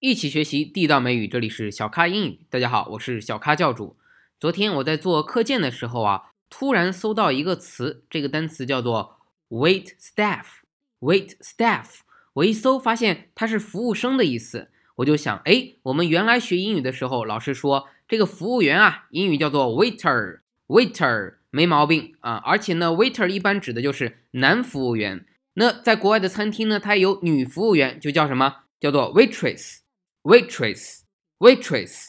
一起学习地道美语，这里是小咖英语。大家好，我是小咖教主。昨天我在做课件的时候啊，突然搜到一个词，这个单词叫做 wait staff。wait staff，我一搜发现它是服务生的意思，我就想，哎，我们原来学英语的时候，老师说这个服务员啊，英语叫做 waiter，waiter 没毛病啊。而且呢，waiter 一般指的就是男服务员。那在国外的餐厅呢，它有女服务员，就叫什么？叫做 waitress。Waitress waitress，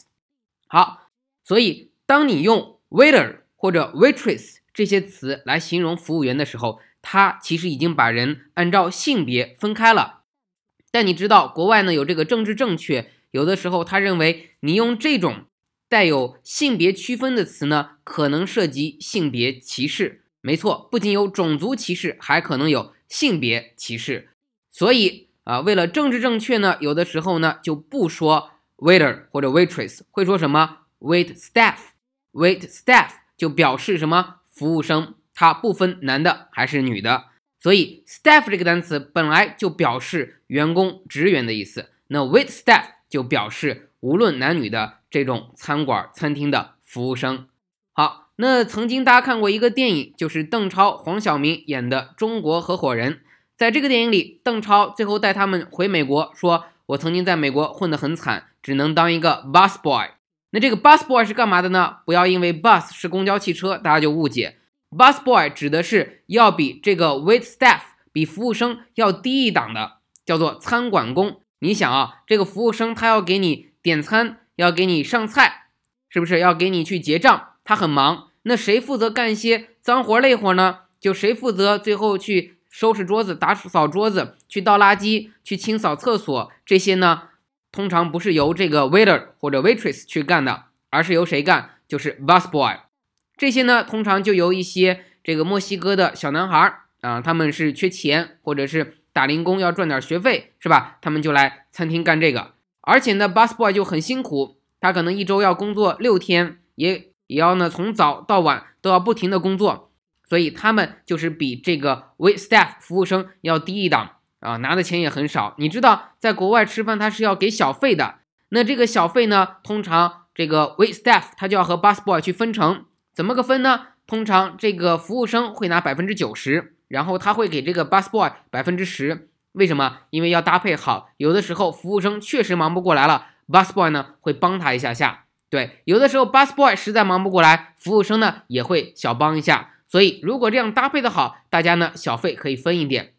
好，所以当你用 waiter 或者 waitress 这些词来形容服务员的时候，它其实已经把人按照性别分开了。但你知道，国外呢有这个政治正确，有的时候他认为你用这种带有性别区分的词呢，可能涉及性别歧视。没错，不仅有种族歧视，还可能有性别歧视。所以。啊，为了政治正确呢，有的时候呢就不说 waiter 或者 waitress，会说什么 wait staff，wait staff 就表示什么服务生，它不分男的还是女的，所以 staff 这个单词本来就表示员工、职员的意思，那 wait staff 就表示无论男女的这种餐馆、餐厅的服务生。好，那曾经大家看过一个电影，就是邓超、黄晓明演的《中国合伙人》。在这个电影里，邓超最后带他们回美国，说：“我曾经在美国混得很惨，只能当一个 bus boy。”那这个 bus boy 是干嘛的呢？不要因为 bus 是公交汽车，大家就误解。bus boy 指的是要比这个 wait staff 比服务生要低一档的，叫做餐馆工。你想啊，这个服务生他要给你点餐，要给你上菜，是不是要给你去结账？他很忙。那谁负责干一些脏活累活呢？就谁负责最后去。收拾桌子、打扫桌子、去倒垃圾、去清扫厕所，这些呢，通常不是由这个 waiter 或者 waitress 去干的，而是由谁干？就是 bus boy。这些呢，通常就由一些这个墨西哥的小男孩啊，他们是缺钱，或者是打零工要赚点学费，是吧？他们就来餐厅干这个。而且呢，bus boy 就很辛苦，他可能一周要工作六天，也也要呢从早到晚都要不停的工作。所以他们就是比这个 wait staff 服务生要低一档啊，拿的钱也很少。你知道，在国外吃饭他是要给小费的。那这个小费呢，通常这个 wait staff 他就要和 bus boy 去分成，怎么个分呢？通常这个服务生会拿百分之九十，然后他会给这个 bus boy 百分之十。为什么？因为要搭配好。有的时候服务生确实忙不过来了，bus boy 呢会帮他一下下。对，有的时候 bus boy 实在忙不过来，服务生呢也会小帮一下。所以，如果这样搭配的好，大家呢小费可以分一点。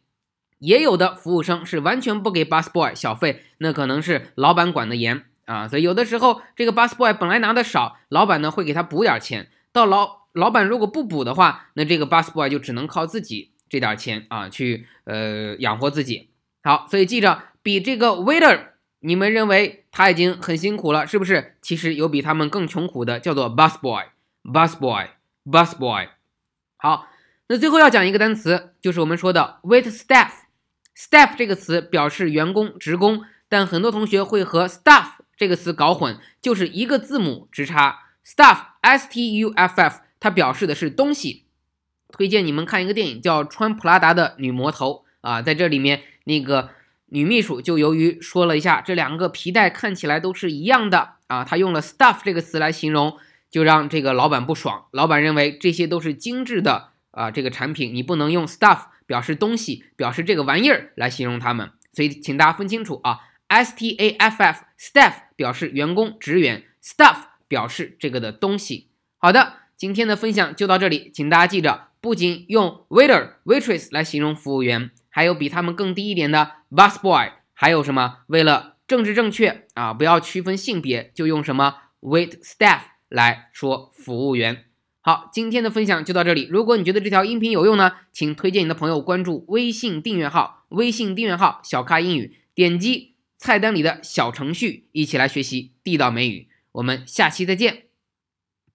也有的服务生是完全不给 bus boy 小费，那可能是老板管的严啊。所以有的时候这个 bus boy 本来拿的少，老板呢会给他补点钱。到老老板如果不补的话，那这个 bus boy 就只能靠自己这点钱啊去呃养活自己。好，所以记着，比这个 waiter，你们认为他已经很辛苦了，是不是？其实有比他们更穷苦的，叫做 bus boy，bus boy，bus boy。好，那最后要讲一个单词，就是我们说的 wait staff。staff 这个词表示员工、职工，但很多同学会和 staff 这个词搞混，就是一个字母之差。staff s t u f f，它表示的是东西。推荐你们看一个电影，叫《穿普拉达的女魔头》啊，在这里面那个女秘书就由于说了一下这两个皮带看起来都是一样的啊，她用了 stuff 这个词来形容。就让这个老板不爽，老板认为这些都是精致的啊，这个产品你不能用 stuff 表示东西，表示这个玩意儿来形容他们，所以请大家分清楚啊，s t a f f staff 表示员工职员，stuff 表示这个的东西。好的，今天的分享就到这里，请大家记着，不仅用 waiter waitress 来形容服务员，还有比他们更低一点的 bus boy，还有什么？为了政治正确啊，不要区分性别，就用什么 wait staff。来说服务员，好，今天的分享就到这里。如果你觉得这条音频有用呢，请推荐你的朋友关注微信订阅号，微信订阅号小咖英语，点击菜单里的小程序，一起来学习地道美语。我们下期再见。